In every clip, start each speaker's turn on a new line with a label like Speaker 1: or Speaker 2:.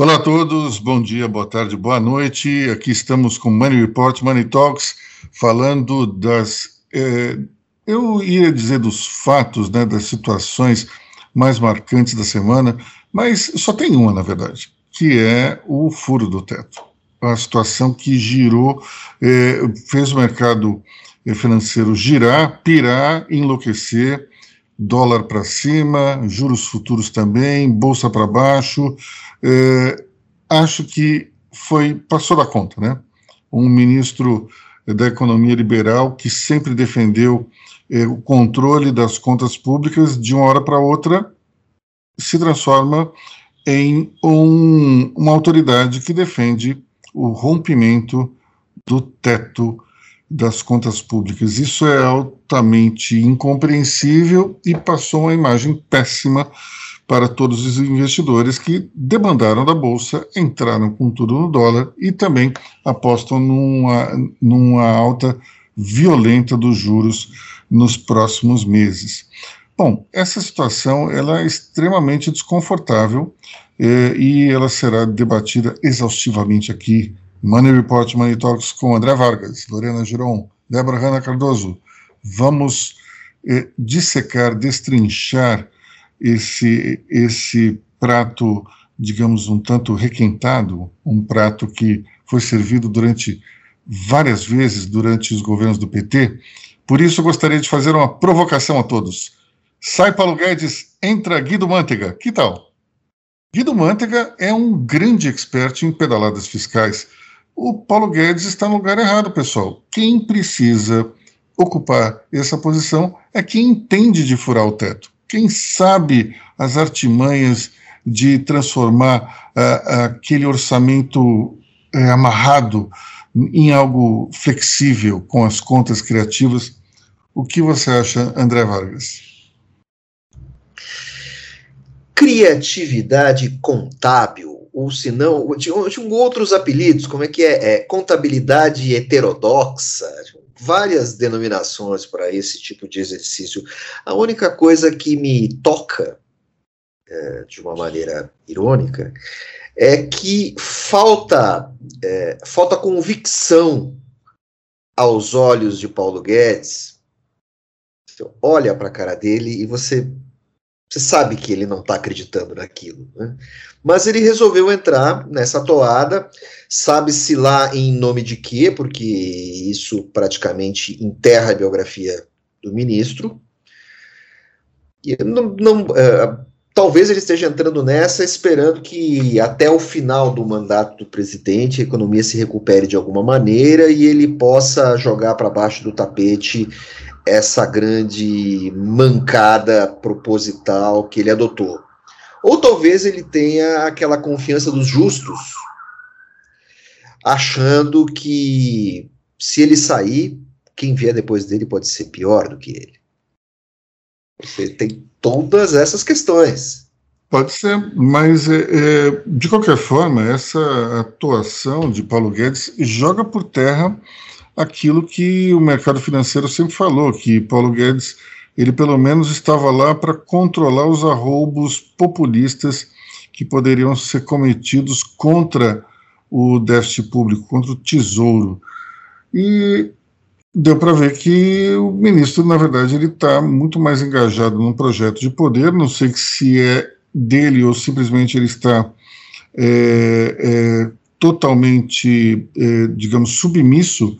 Speaker 1: Olá a todos, bom dia, boa tarde, boa noite. Aqui estamos com Money Report, Money Talks, falando das. Eh, eu ia dizer dos fatos, né, das situações mais marcantes da semana, mas só tem uma, na verdade, que é o furo do teto. A situação que girou, eh, fez o mercado financeiro girar, pirar, enlouquecer, dólar para cima, juros futuros também, bolsa para baixo. É, acho que foi passou da conta, né? Um ministro da economia liberal que sempre defendeu é, o controle das contas públicas, de uma hora para outra se transforma em um, uma autoridade que defende o rompimento do teto das contas públicas. Isso é altamente incompreensível e passou uma imagem péssima para todos os investidores que demandaram da bolsa, entraram com tudo no dólar e também apostam numa, numa alta violenta dos juros nos próximos meses. Bom, essa situação ela é extremamente desconfortável eh, e ela será debatida exaustivamente aqui Money Report, Money Talks com André Vargas, Lorena Giron, Débora Hanna Cardoso. Vamos eh, dissecar, destrinchar esse, esse prato, digamos, um tanto requentado, um prato que foi servido durante várias vezes durante os governos do PT. Por isso, eu gostaria de fazer uma provocação a todos. Sai Paulo Guedes, entra Guido Mantega. Que tal? Guido Mantega é um grande expert em pedaladas fiscais o Paulo Guedes está no lugar errado, pessoal. Quem precisa ocupar essa posição é quem entende de furar o teto, quem sabe as artimanhas de transformar uh, aquele orçamento uh, amarrado em algo flexível com as contas criativas. O que você acha, André Vargas?
Speaker 2: Criatividade contábil ou se não, tinham, outros apelidos, como é que é? é contabilidade heterodoxa, várias denominações para esse tipo de exercício. A única coisa que me toca, é, de uma maneira irônica, é que falta, é, falta convicção aos olhos de Paulo Guedes. Você olha para a cara dele e você você sabe que ele não está acreditando naquilo. Né? Mas ele resolveu entrar nessa toada, sabe-se lá em nome de quê, porque isso praticamente enterra a biografia do ministro. E não, não é, talvez ele esteja entrando nessa esperando que até o final do mandato do presidente a economia se recupere de alguma maneira e ele possa jogar para baixo do tapete essa grande mancada proposital que ele adotou. Ou talvez ele tenha aquela confiança dos justos, achando que se ele sair, quem vier depois dele pode ser pior do que ele. Você tem todas essas questões.
Speaker 1: Pode ser, mas é, é, de qualquer forma, essa atuação de Paulo Guedes joga por terra aquilo que o mercado financeiro sempre falou, que Paulo Guedes, ele pelo menos estava lá para controlar os arroubos populistas que poderiam ser cometidos contra o déficit público, contra o tesouro. E deu para ver que o ministro, na verdade, ele está muito mais engajado num projeto de poder, não sei se é dele ou simplesmente ele está é, é, totalmente, é, digamos, submisso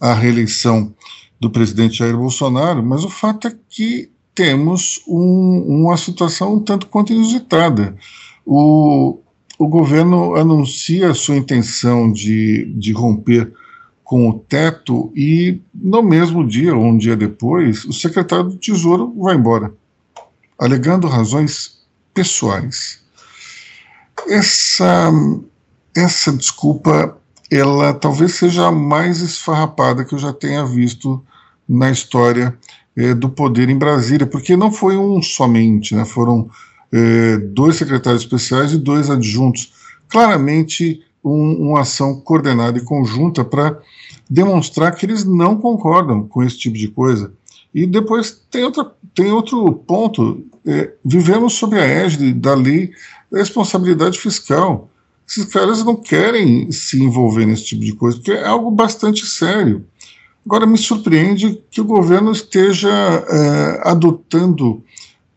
Speaker 1: a reeleição do presidente Jair Bolsonaro, mas o fato é que temos um, uma situação um tanto quanto inusitada. O, o governo anuncia a sua intenção de, de romper com o teto e no mesmo dia ou um dia depois, o secretário do Tesouro vai embora, alegando razões pessoais. Essa, essa desculpa ela talvez seja a mais esfarrapada que eu já tenha visto na história é, do poder em Brasília, porque não foi um somente, né, foram é, dois secretários especiais e dois adjuntos. Claramente, um, uma ação coordenada e conjunta para demonstrar que eles não concordam com esse tipo de coisa. E depois tem, outra, tem outro ponto: é, vivemos sob a égide da lei da responsabilidade fiscal. esses caras não querem se envolver nesse tipo de coisa, porque é algo bastante sério. Agora, me surpreende que o governo esteja é, adotando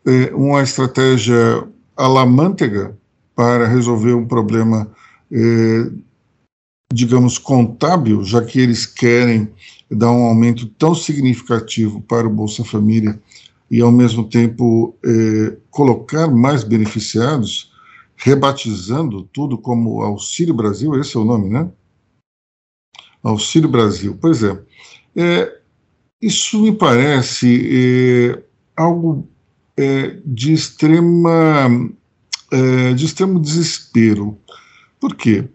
Speaker 1: é, uma estratégia à la manteiga para resolver um problema, é, digamos, contábil, já que eles querem dar um aumento tão significativo para o Bolsa Família e, ao mesmo tempo, é, colocar mais beneficiados, rebatizando tudo como Auxílio Brasil, esse é o nome, né? Auxílio Brasil. Pois é. é isso me parece é, algo é, de extrema de extremo desespero. Por quê?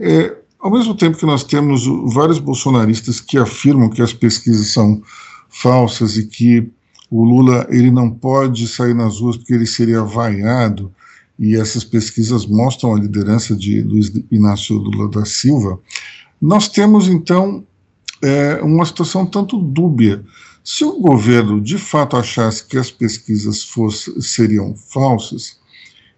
Speaker 1: É, ao mesmo tempo que nós temos vários bolsonaristas que afirmam que as pesquisas são falsas e que o Lula ele não pode sair nas ruas porque ele seria vaiado, e essas pesquisas mostram a liderança de Luiz Inácio Lula da Silva, nós temos então é, uma situação tanto dúbia. Se o governo de fato achasse que as pesquisas fosse, seriam falsas,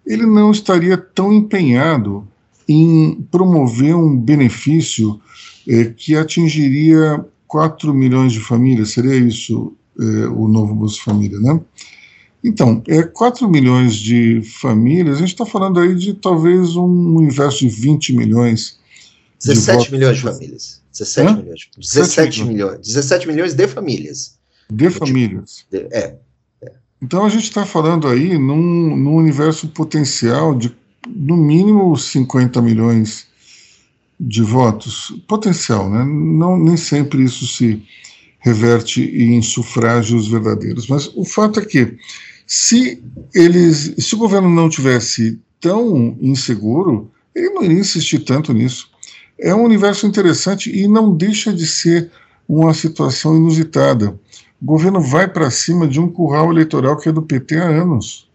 Speaker 1: ele não estaria tão empenhado em promover um benefício é, que atingiria 4 milhões de famílias, seria isso é, o novo Bolsa Família, né? Então, é 4 milhões de famílias, a gente está falando aí de talvez um universo de 20 milhões.
Speaker 2: 17 de milhões de famílias. 17 Hã? milhões. 17 milhões. 17 milhões de famílias.
Speaker 1: De famílias.
Speaker 2: De, é.
Speaker 1: Então a gente está falando aí num, num universo potencial de no mínimo 50 milhões de votos. Potencial, né? Não, nem sempre isso se reverte em sufrágios verdadeiros. Mas o fato é que se eles, se o governo não tivesse tão inseguro, ele não iria insistir tanto nisso. É um universo interessante e não deixa de ser uma situação inusitada. O governo vai para cima de um curral eleitoral que é do PT há anos.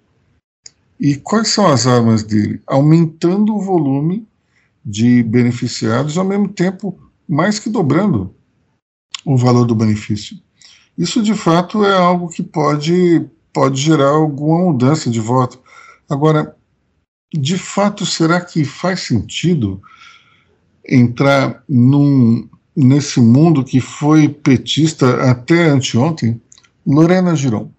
Speaker 1: E quais são as armas dele? Aumentando o volume de beneficiados, ao mesmo tempo mais que dobrando o valor do benefício. Isso, de fato, é algo que pode, pode gerar alguma mudança de voto. Agora, de fato, será que faz sentido entrar num, nesse mundo que foi petista até anteontem, Lorena Giron.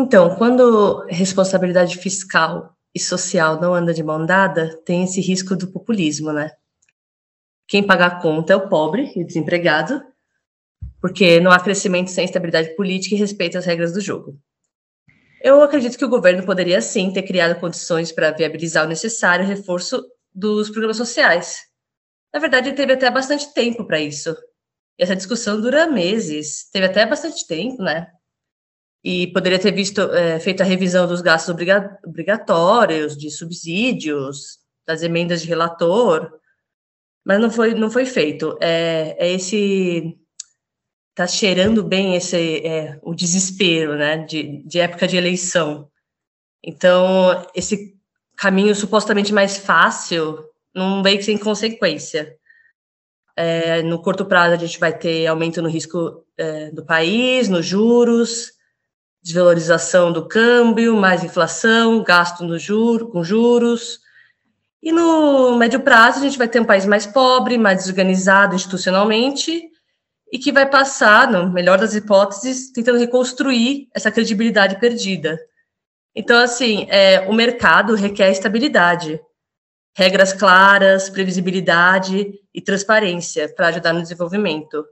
Speaker 3: Então, quando responsabilidade fiscal e social não anda de mão dada, tem esse risco do populismo, né? Quem paga a conta é o pobre e o desempregado, porque não há crescimento sem estabilidade política e respeito às regras do jogo. Eu acredito que o governo poderia sim ter criado condições para viabilizar o necessário reforço dos programas sociais, na verdade, teve até bastante tempo para isso. E essa discussão dura meses, teve até bastante tempo, né? E poderia ter visto, é, feito a revisão dos gastos obrigatórios, de subsídios, das emendas de relator, mas não foi, não foi feito. É, é esse tá cheirando bem esse é, o desespero, né, de, de época de eleição. Então, esse caminho supostamente mais fácil não veio sem consequência. É, no curto prazo, a gente vai ter aumento no risco é, do país, nos juros, desvalorização do câmbio, mais inflação, gasto no juro, com juros. E no médio prazo, a gente vai ter um país mais pobre, mais desorganizado institucionalmente, e que vai passar, no melhor das hipóteses, tentando reconstruir essa credibilidade perdida. Então, assim, é, o mercado requer estabilidade regras claras, previsibilidade e transparência para ajudar no desenvolvimento.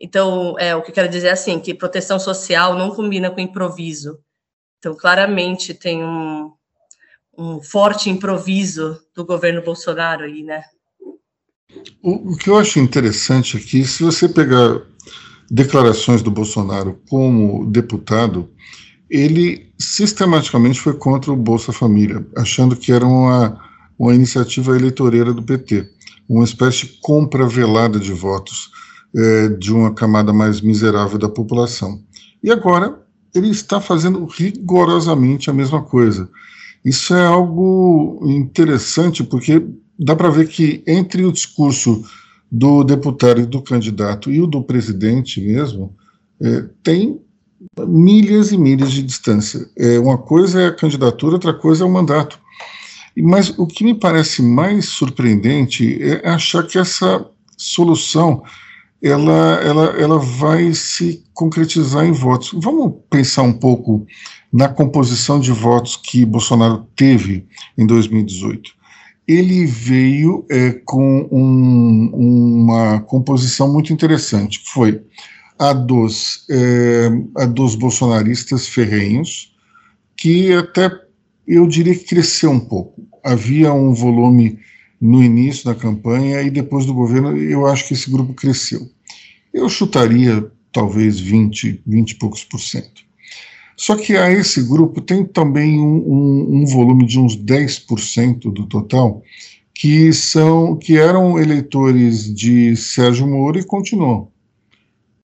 Speaker 3: Então, é, o que eu quero dizer é assim, que proteção social não combina com improviso. Então, claramente tem um, um forte improviso do governo Bolsonaro aí, né?
Speaker 1: O, o que eu acho interessante aqui, se você pegar declarações do Bolsonaro como deputado, ele sistematicamente foi contra o Bolsa Família, achando que era uma uma iniciativa eleitoreira do PT, uma espécie de compra velada de votos é, de uma camada mais miserável da população. E agora ele está fazendo rigorosamente a mesma coisa. Isso é algo interessante, porque dá para ver que entre o discurso do deputado e do candidato e o do presidente mesmo, é, tem milhas e milhas de distância. É, uma coisa é a candidatura, outra coisa é o mandato. Mas o que me parece mais surpreendente é achar que essa solução ela, ela, ela vai se concretizar em votos. Vamos pensar um pouco na composição de votos que Bolsonaro teve em 2018. Ele veio é, com um, uma composição muito interessante, que foi a dos, é, a dos bolsonaristas ferrenhos, que até eu diria que cresceu um pouco. Havia um volume no início da campanha e depois do governo, eu acho que esse grupo cresceu. Eu chutaria talvez 20, 20 e poucos por cento. Só que a esse grupo tem também um, um, um volume de uns 10% do total que são que eram eleitores de Sérgio Moro e continuam.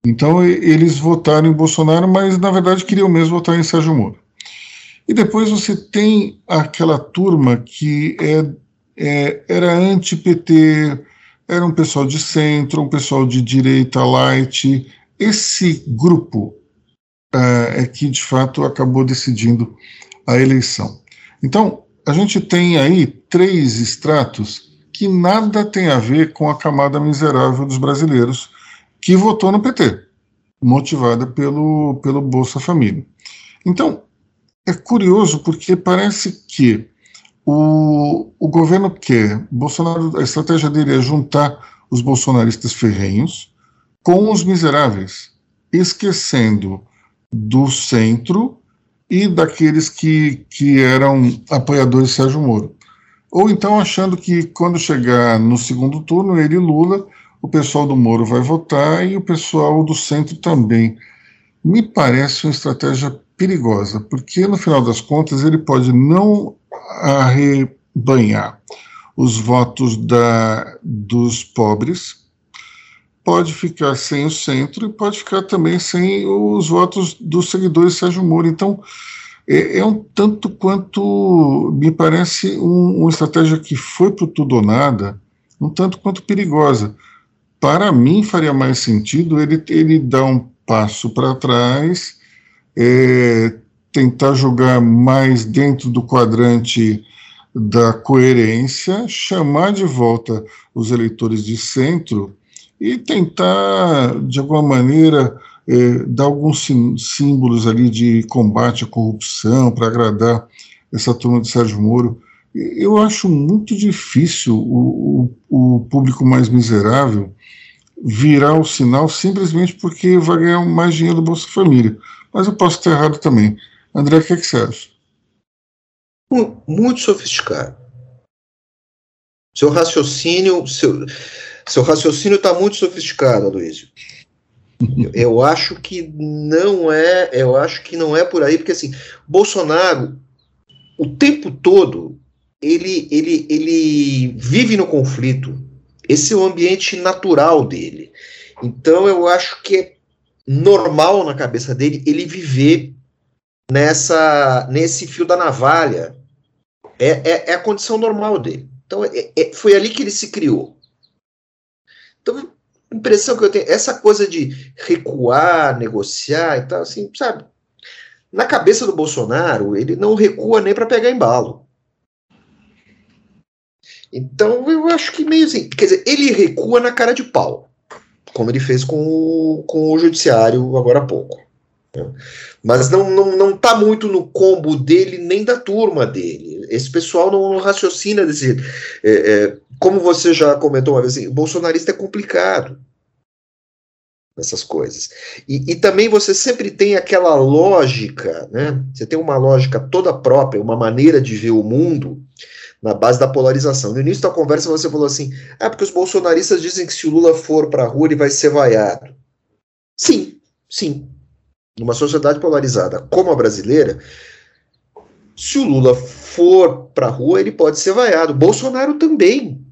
Speaker 1: Então eles votaram em Bolsonaro, mas na verdade queriam mesmo votar em Sérgio Moro. E depois você tem aquela turma que é é, era anti-PT, era um pessoal de centro, um pessoal de direita light. Esse grupo é, é que, de fato, acabou decidindo a eleição. Então, a gente tem aí três estratos que nada tem a ver com a camada miserável dos brasileiros que votou no PT, motivada pelo, pelo Bolsa Família. Então, é curioso porque parece que o, o governo quer, Bolsonaro, a estratégia dele é juntar os bolsonaristas ferrenhos com os miseráveis, esquecendo do centro e daqueles que, que eram apoiadores de Sérgio Moro. Ou então achando que quando chegar no segundo turno, ele e Lula, o pessoal do Moro vai votar e o pessoal do centro também. Me parece uma estratégia perigosa, porque no final das contas ele pode não arrebanhar os votos da, dos pobres, pode ficar sem o centro e pode ficar também sem os votos dos seguidores de Sérgio Moro. Então, é, é um tanto quanto, me parece, um, uma estratégia que foi para tudo ou nada, um tanto quanto perigosa. Para mim, faria mais sentido ele, ele dar um passo para trás, é, tentar jogar mais dentro do quadrante da coerência, chamar de volta os eleitores de centro e tentar, de alguma maneira, eh, dar alguns símbolos ali de combate à corrupção para agradar essa turma de Sérgio Moro. Eu acho muito difícil o, o, o público mais miserável virar o sinal simplesmente porque vai ganhar mais dinheiro do Bolsa Família. Mas eu posso estar errado também. André, o que, é que você acha?
Speaker 2: Muito sofisticado. Seu raciocínio, seu, seu raciocínio está muito sofisticado, Aloysio. Eu, eu acho que não é, eu acho que não é por aí, porque assim, Bolsonaro, o tempo todo, ele, ele, ele vive no conflito. Esse é o ambiente natural dele. Então eu acho que é normal na cabeça dele ele viver nessa nesse fio da navalha. É, é, é a condição normal dele. Então, é, é, foi ali que ele se criou. Então, impressão que eu tenho, essa coisa de recuar, negociar e tal, assim, sabe? Na cabeça do Bolsonaro, ele não recua nem para pegar embalo. Então, eu acho que meio assim, quer dizer, ele recua na cara de pau, como ele fez com o, com o judiciário agora há pouco. Né? Mas não, não, não tá muito no combo dele nem da turma dele. Esse pessoal não, não raciocina desse. É, é, como você já comentou uma vez, assim, o bolsonarista é complicado nessas coisas. E, e, também você sempre tem aquela lógica, né? Você tem uma lógica toda própria, uma maneira de ver o mundo na base da polarização. No início da conversa você falou assim: ah, porque os bolsonaristas dizem que se o Lula for para a rua ele vai ser vaiado. Sim, sim numa sociedade polarizada como a brasileira, se o Lula for para a rua, ele pode ser vaiado. Bolsonaro também.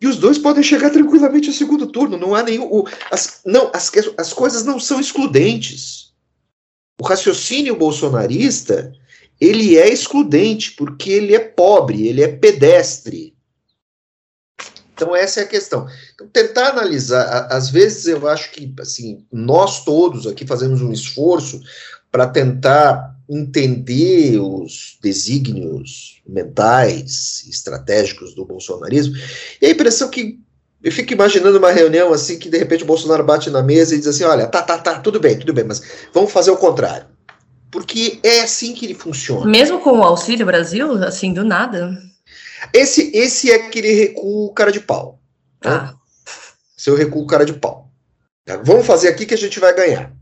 Speaker 2: E os dois podem chegar tranquilamente ao segundo turno. Não há nenhum. O, as, não, as, as coisas não são excludentes. O raciocínio bolsonarista ele é excludente porque ele é pobre, ele é pedestre. Então essa é a questão. Então, tentar analisar, às vezes eu acho que assim nós todos aqui fazemos um esforço para tentar entender os desígnios mentais, estratégicos do bolsonarismo, e a impressão que eu fico imaginando uma reunião assim que de repente o Bolsonaro bate na mesa e diz assim: olha, tá, tá, tá, tudo bem, tudo bem, mas vamos fazer o contrário. Porque é assim que ele funciona.
Speaker 3: Mesmo com o Auxílio Brasil, assim, do nada.
Speaker 2: Esse, esse é aquele recuo cara de pau. Né? Ah. Seu recuo cara de pau. Vamos fazer aqui que a gente vai ganhar.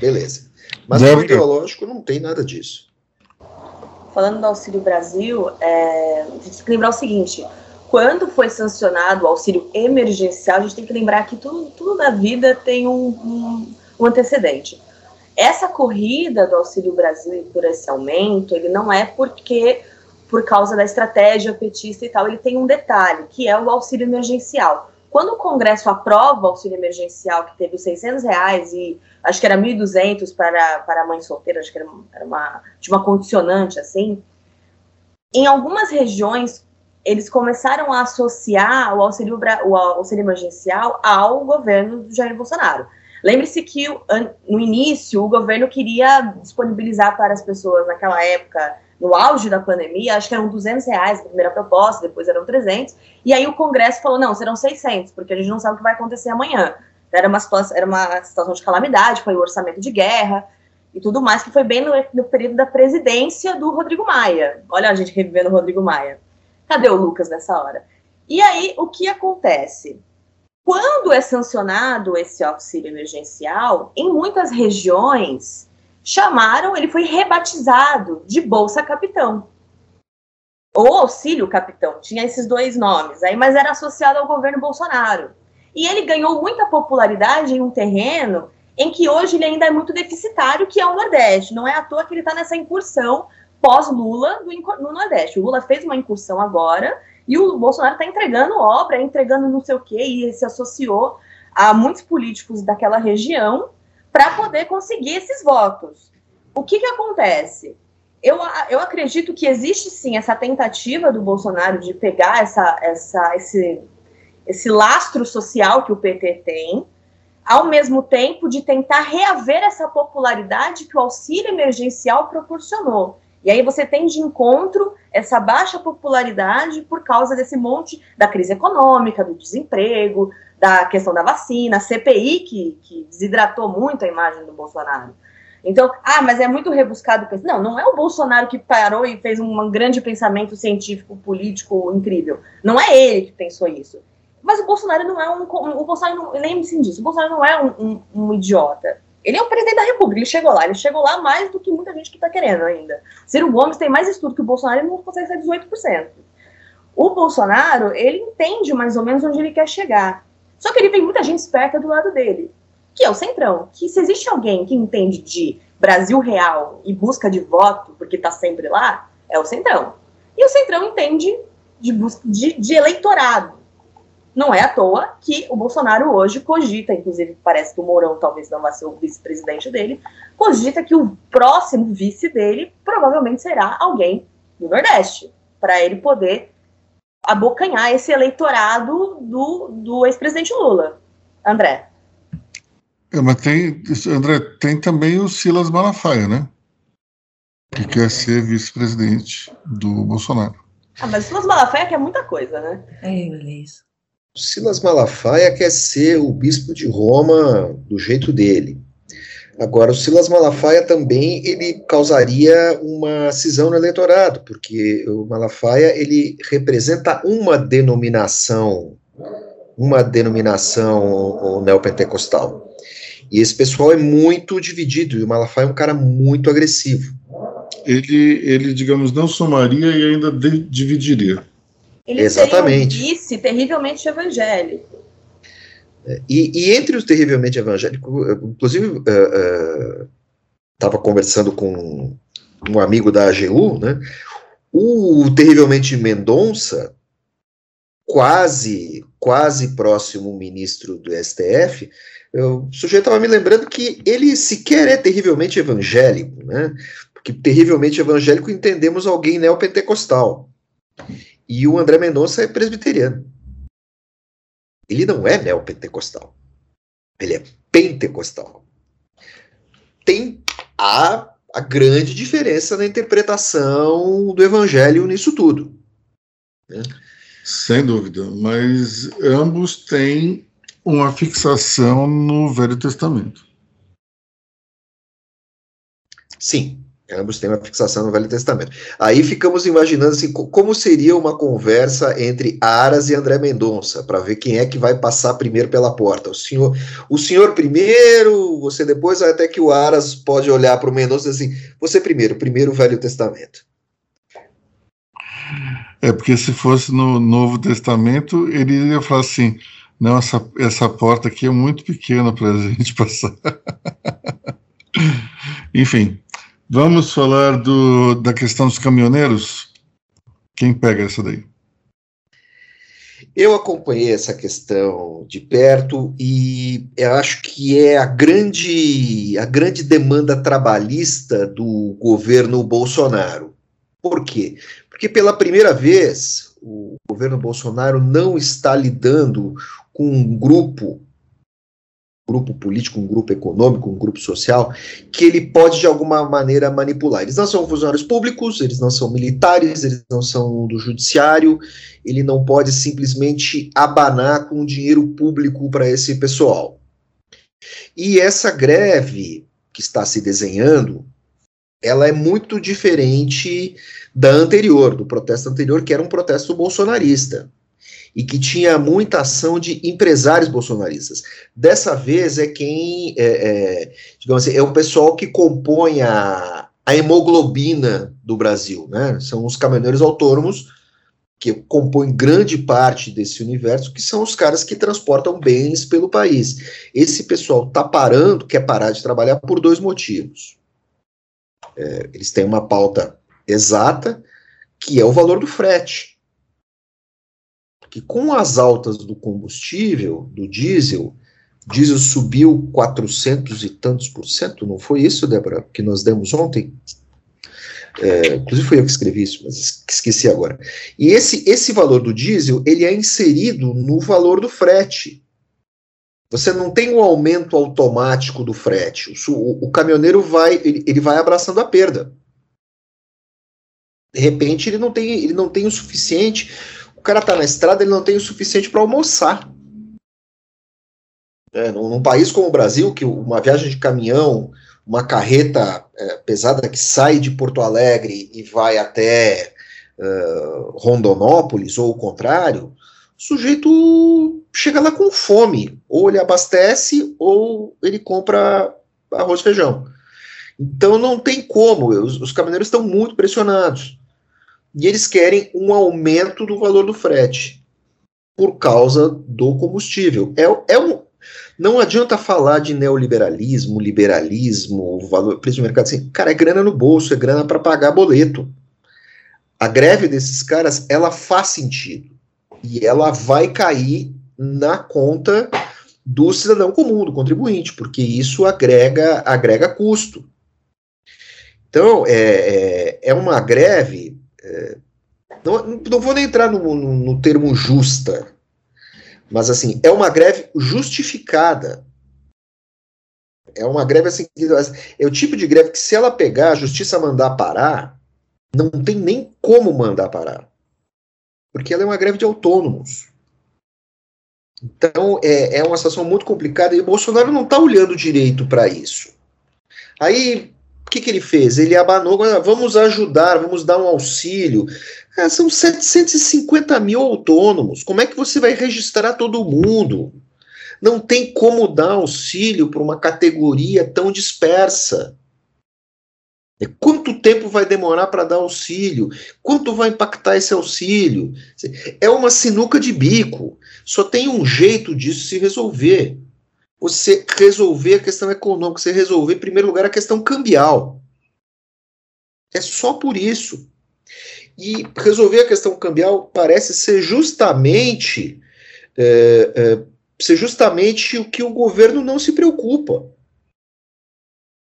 Speaker 2: Beleza. Mas no ideológico não tem nada disso.
Speaker 4: Falando do Auxílio Brasil, é, a gente tem que lembrar o seguinte: quando foi sancionado o auxílio emergencial, a gente tem que lembrar que tudo, tudo na vida tem um, um, um antecedente. Essa corrida do Auxílio Brasil e por esse aumento, ele não é porque por causa da estratégia petista e tal, ele tem um detalhe, que é o auxílio emergencial. Quando o Congresso aprova o auxílio emergencial, que teve os 600 reais e acho que era 1.200 para, para a mãe solteira, acho que era, era uma, de uma condicionante assim, em algumas regiões eles começaram a associar o auxílio, o auxílio emergencial ao governo do Jair Bolsonaro. Lembre-se que no início o governo queria disponibilizar para as pessoas naquela época, no auge da pandemia, acho que eram 200 reais a primeira proposta, depois eram 300, e aí o Congresso falou, não, serão 600, porque a gente não sabe o que vai acontecer amanhã. Era uma situação, era uma situação de calamidade, foi o orçamento de guerra e tudo mais, que foi bem no, no período da presidência do Rodrigo Maia. Olha a gente revivendo o Rodrigo Maia. Cadê o Lucas nessa hora? E aí, o que acontece? Quando é sancionado esse auxílio emergencial, em muitas regiões, chamaram, ele foi rebatizado de Bolsa Capitão. Ou Auxílio Capitão, tinha esses dois nomes, aí, mas era associado ao governo Bolsonaro. E ele ganhou muita popularidade em um terreno em que hoje ele ainda é muito deficitário, que é o Nordeste. Não é à toa que ele está nessa incursão pós-Lula no Nordeste. O Lula fez uma incursão agora e o Bolsonaro está entregando obra, entregando não sei o quê, e se associou a muitos políticos daquela região para poder conseguir esses votos. O que, que acontece? Eu, eu acredito que existe sim essa tentativa do Bolsonaro de pegar essa, essa, esse, esse lastro social que o PT tem, ao mesmo tempo de tentar reaver essa popularidade que o auxílio emergencial proporcionou. E aí você tem de encontro essa baixa popularidade por causa desse monte da crise econômica, do desemprego, da questão da vacina, a CPI que, que desidratou muito a imagem do Bolsonaro. Então, ah, mas é muito rebuscado. Não, não é o Bolsonaro que parou e fez um grande pensamento científico, político incrível. Não é ele que pensou isso. Mas o Bolsonaro não é um. O Bolsonaro não, lembre-se disso, o Bolsonaro não é um, um, um idiota. Ele é o presidente da República, ele chegou lá, ele chegou lá mais do que muita gente que está querendo ainda. Ciro Gomes tem mais estudo que o Bolsonaro e não consegue ser 18%. O Bolsonaro, ele entende mais ou menos onde ele quer chegar. Só que ele tem muita gente esperta do lado dele, que é o Centrão. Que se existe alguém que entende de Brasil real e busca de voto, porque está sempre lá, é o Centrão. E o Centrão entende de, de, de eleitorado. Não é à toa que o Bolsonaro hoje cogita, inclusive parece que o Mourão talvez não vá ser o vice-presidente dele, cogita que o próximo vice dele provavelmente será alguém do Nordeste, para ele poder abocanhar esse eleitorado do, do ex-presidente Lula. André.
Speaker 1: É, mas tem, André, tem também o Silas Malafaia, né? Que quer ser vice-presidente do Bolsonaro.
Speaker 4: Ah, mas o Silas Malafaia quer muita coisa, né?
Speaker 3: É, isso.
Speaker 2: Silas Malafaia quer ser o bispo de Roma do jeito dele. Agora, o Silas Malafaia também ele causaria uma cisão no eleitorado, porque o Malafaia ele representa uma denominação, uma denominação neopentecostal. E esse pessoal é muito dividido, e o Malafaia é um cara muito agressivo.
Speaker 1: Ele, ele digamos, não somaria e ainda dividiria.
Speaker 4: Ele Exatamente. tem um vice terrivelmente evangélico.
Speaker 2: E, e, entre os terrivelmente evangélicos, inclusive, estava uh, uh, conversando com um amigo da AGU, né? O terrivelmente Mendonça, quase, quase próximo ministro do STF, eu, o sujeito estava me lembrando que ele sequer é terrivelmente evangélico, né? Porque terrivelmente evangélico entendemos alguém neopentecostal. E o André Mendonça é presbiteriano. Ele não é neopentecostal. Ele é pentecostal. Tem a a grande diferença na interpretação do evangelho nisso tudo.
Speaker 1: Né? Sem dúvida, mas ambos têm uma fixação no Velho Testamento.
Speaker 2: Sim, ambos têm uma fixação no Velho Testamento. Aí ficamos imaginando assim, como seria uma conversa entre Aras e André Mendonça, para ver quem é que vai passar primeiro pela porta. O senhor, o senhor primeiro, você depois, até que o Aras pode olhar para o Mendonça assim, você primeiro, primeiro o Velho Testamento.
Speaker 1: É, porque se fosse no Novo Testamento, ele ia falar assim: não, essa, essa porta aqui é muito pequena para a gente passar. Enfim, vamos falar do, da questão dos caminhoneiros? Quem pega essa daí?
Speaker 2: Eu acompanhei essa questão de perto e acho que é a grande, a grande demanda trabalhista do governo Bolsonaro. Por quê? Porque pela primeira vez o governo Bolsonaro não está lidando com um grupo, grupo político, um grupo econômico, um grupo social, que ele pode de alguma maneira manipular. Eles não são funcionários públicos, eles não são militares, eles não são do judiciário, ele não pode simplesmente abanar com dinheiro público para esse pessoal. E essa greve que está se desenhando, ela é muito diferente da anterior, do protesto anterior, que era um protesto bolsonarista e que tinha muita ação de empresários bolsonaristas. Dessa vez é quem, é, é, digamos assim, é o pessoal que compõe a, a hemoglobina do Brasil, né? São os caminhoneiros autônomos que compõem grande parte desse universo, que são os caras que transportam bens pelo país. Esse pessoal está parando, quer parar de trabalhar por dois motivos. É, eles têm uma pauta exata, que é o valor do frete. Que com as altas do combustível, do diesel, diesel subiu 400 e tantos por cento, não foi isso, Débora, que nós demos ontem? É, inclusive foi eu que escrevi isso, mas esqueci agora. E esse, esse valor do diesel, ele é inserido no valor do frete. Você não tem um aumento automático do frete. O, o caminhoneiro vai, ele, ele vai abraçando a perda de repente ele não tem, ele não tem o suficiente. O cara tá na estrada, ele não tem o suficiente para almoçar. É, num, país como o Brasil, que uma viagem de caminhão, uma carreta é, pesada que sai de Porto Alegre e vai até uh, Rondonópolis, ou o contrário, o sujeito chega lá com fome. Ou ele abastece, ou ele compra arroz e feijão. Então não tem como, os, os caminhoneiros estão muito pressionados e eles querem um aumento do valor do frete por causa do combustível. É, é um, não adianta falar de neoliberalismo, liberalismo, valor, preço do mercado assim, cara, é grana no bolso, é grana para pagar boleto. A greve desses caras, ela faz sentido e ela vai cair na conta do cidadão comum, do contribuinte, porque isso agrega agrega custo. Então, é, é, é uma greve não, não vou nem entrar no, no, no termo justa, mas assim, é uma greve justificada. É uma greve assim, é o tipo de greve que se ela pegar, a justiça mandar parar, não tem nem como mandar parar. Porque ela é uma greve de autônomos. Então é, é uma situação muito complicada e o Bolsonaro não está olhando direito para isso. Aí o que, que ele fez? Ele abanou, vamos ajudar, vamos dar um auxílio. Ah, são 750 mil autônomos. Como é que você vai registrar todo mundo? Não tem como dar auxílio para uma categoria tão dispersa. Quanto tempo vai demorar para dar auxílio? Quanto vai impactar esse auxílio? É uma sinuca de bico. Só tem um jeito disso se resolver você resolver a questão econômica, você resolver, em primeiro lugar, a questão cambial. É só por isso. E resolver a questão cambial parece ser justamente é, é, ser justamente o que o governo não se preocupa.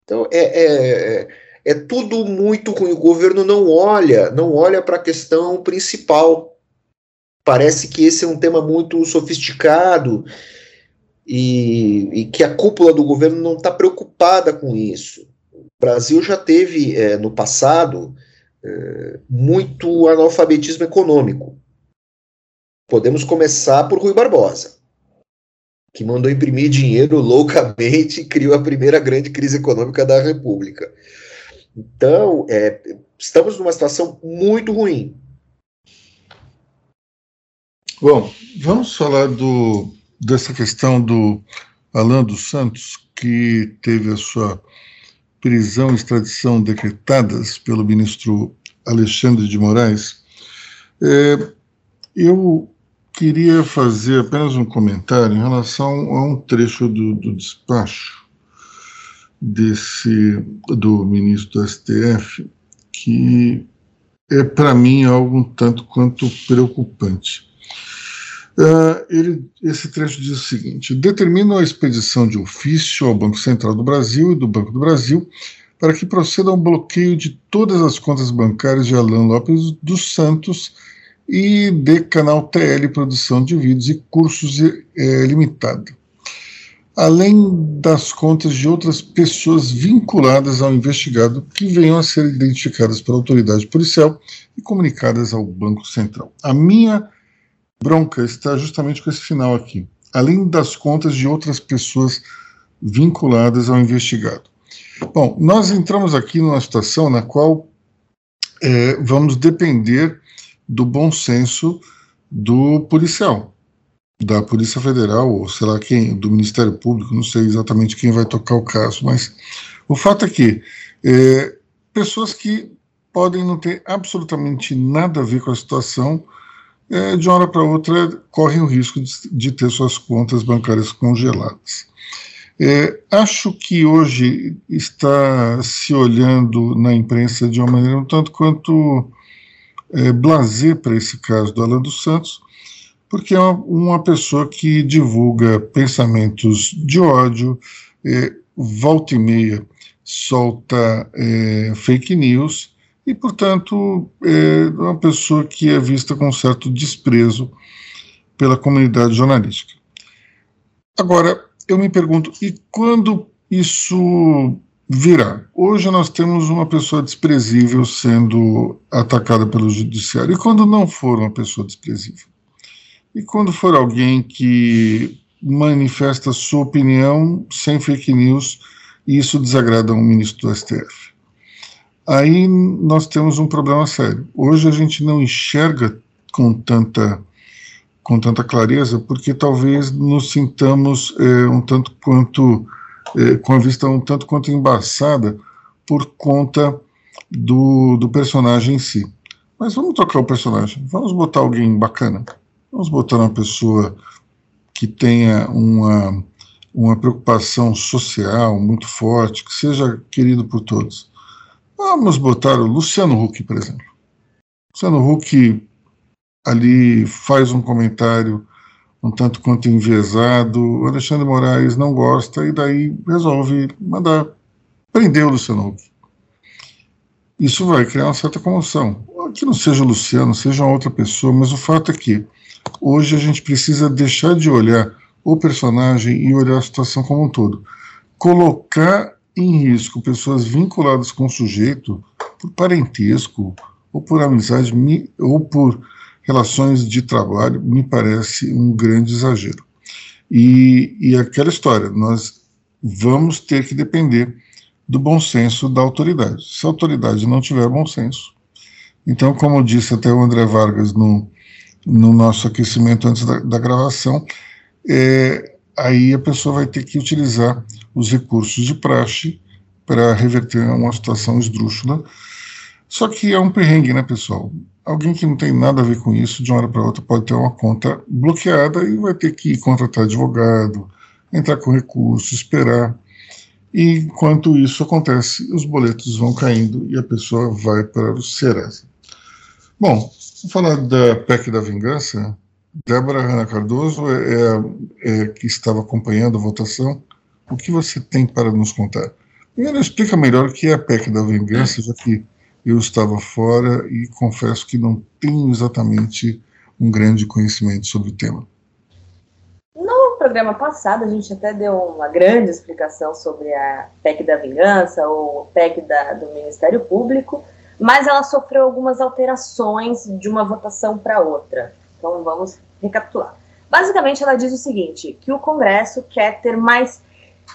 Speaker 2: Então é, é, é, é tudo muito ruim. O governo não olha, não olha para a questão principal. Parece que esse é um tema muito sofisticado e, e que a cúpula do governo não está preocupada com isso. Brasil já teve, é, no passado, é, muito analfabetismo econômico. Podemos começar por Rui Barbosa, que mandou imprimir dinheiro loucamente e criou a primeira grande crise econômica da República. Então, é, estamos numa situação muito ruim.
Speaker 1: Bom, vamos falar do, dessa questão do Alan dos Santos, que teve a sua prisão e extradição decretadas pelo ministro Alexandre de Moraes. É, eu queria fazer apenas um comentário em relação a um trecho do, do despacho desse do ministro do STF que é para mim algo um tanto quanto preocupante. Uh, ele, esse trecho diz o seguinte: determina a expedição de ofício ao Banco Central do Brasil e do Banco do Brasil para que proceda ao bloqueio de todas as contas bancárias de Alan Lopes dos Santos e de Canal TL Produção de Vídeos e Cursos é, Limitada, além das contas de outras pessoas vinculadas ao investigado que venham a ser identificadas pela autoridade policial e comunicadas ao Banco Central. A minha bronca está justamente com esse final aqui. Além das contas de outras pessoas vinculadas ao investigado. Bom, nós entramos aqui numa situação na qual é, vamos depender do bom senso do policial, da Polícia Federal, ou sei lá quem, do Ministério Público, não sei exatamente quem vai tocar o caso, mas o fato é que é, pessoas que podem não ter absolutamente nada a ver com a situação é, de uma hora para outra, correm o risco de, de, ter suas contas bancárias congeladas. É, acho que hoje está se olhando na imprensa de uma maneira um tanto quanto é, blazer para esse caso do Alan dos Santos, porque é uma, uma pessoa que divulga pensamentos de ódio, é, volta e meia solta é, fake news, e, portanto, é uma pessoa que é vista com certo desprezo pela comunidade jornalística. Agora, eu me pergunto, e quando isso virá? Hoje nós temos uma pessoa desprezível sendo atacada pelo judiciário. E quando não for uma pessoa desprezível? E quando for alguém que manifesta sua opinião sem fake news e isso desagrada um ministro do STF? Aí nós temos um problema sério. Hoje a gente não enxerga com tanta com tanta clareza, porque talvez nos sintamos é, um tanto quanto é, com a vista um tanto quanto embaçada por conta do, do personagem em si. Mas vamos trocar o personagem, vamos botar alguém bacana, vamos botar uma pessoa que tenha uma, uma preocupação social muito forte, que seja querido por todos. Vamos botar o Luciano Huck, por exemplo. Luciano Huck ali faz um comentário um tanto quanto enviesado, o Alexandre Moraes não gosta e daí resolve mandar prender o Luciano Huck. Isso vai criar uma certa comoção. Que não seja o Luciano, seja outra pessoa, mas o fato é que hoje a gente precisa deixar de olhar o personagem e olhar a situação como um todo. Colocar em risco pessoas vinculadas com o sujeito por parentesco ou por amizade ou por relações de trabalho me parece um grande exagero. E, e aquela história, nós vamos ter que depender do bom senso da autoridade. Se a autoridade não tiver bom senso, então, como disse até o André Vargas no, no nosso aquecimento antes da, da gravação, é, aí a pessoa vai ter que utilizar os recursos de praxe para reverter uma situação esdrúxula. Só que é um perrengue, né, pessoal? Alguém que não tem nada a ver com isso, de uma hora para outra, pode ter uma conta bloqueada e vai ter que contratar advogado, entrar com recurso, esperar. E enquanto isso acontece, os boletos vão caindo e a pessoa vai para o Serasa. Bom, vamos falar da PEC da vingança. Débora Hanna Cardoso é, é, é que estava acompanhando a votação o que você tem para nos contar? Primeiro, explica melhor o que é a PEC da vingança, já que eu estava fora e confesso que não tenho exatamente um grande conhecimento sobre o tema.
Speaker 4: Não, programa passado, a gente até deu uma grande explicação sobre a PEC da vingança, ou PEC da, do Ministério Público, mas ela sofreu algumas alterações de uma votação para outra. Então vamos recapitular. Basicamente, ela diz o seguinte: que o Congresso quer ter mais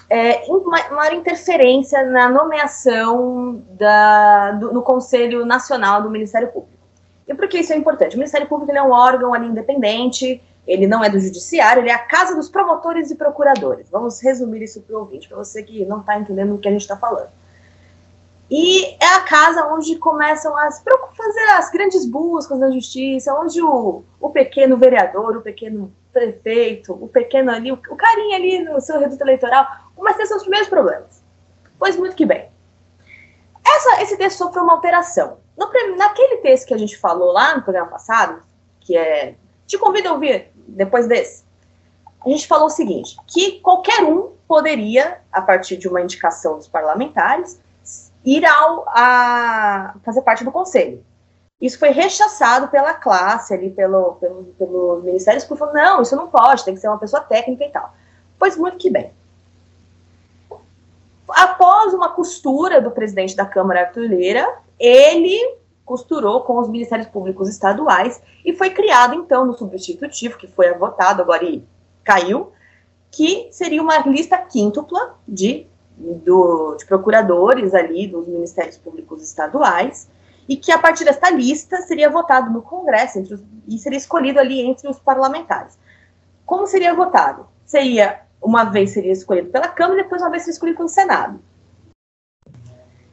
Speaker 4: é, maior interferência na nomeação da, do, no Conselho Nacional do Ministério Público. E por que isso é importante? O Ministério Público é um órgão ali independente, ele não é do judiciário, ele é a casa dos promotores e procuradores. Vamos resumir isso para o ouvinte, para você que não está entendendo o que a gente está falando. E é a casa onde começam a fazer as grandes buscas da justiça, onde o, o pequeno vereador, o pequeno prefeito, o pequeno ali, o, o carinha ali no seu reduto eleitoral, começa a ter seus primeiros problemas. Pois muito que bem. Essa, esse texto sofreu uma alteração. No, naquele texto que a gente falou lá no programa passado, que é. Te convido a ouvir depois desse. A gente falou o seguinte: que qualquer um poderia, a partir de uma indicação dos parlamentares, ir ao, a fazer parte do conselho. Isso foi rechaçado pela classe ali, pelo, pelo, pelo Ministério que falou, não, isso não pode, tem que ser uma pessoa técnica e tal. Pois muito que bem. Após uma costura do presidente da Câmara, Arthur Lira, ele costurou com os ministérios públicos estaduais e foi criado, então, no substitutivo, que foi votado agora e caiu, que seria uma lista quíntupla de do, de procuradores ali dos ministérios públicos estaduais, e que a partir desta lista seria votado no Congresso os, e seria escolhido ali entre os parlamentares. Como seria votado? Seria, uma vez seria escolhido pela Câmara e depois uma vez seria escolhido pelo Senado.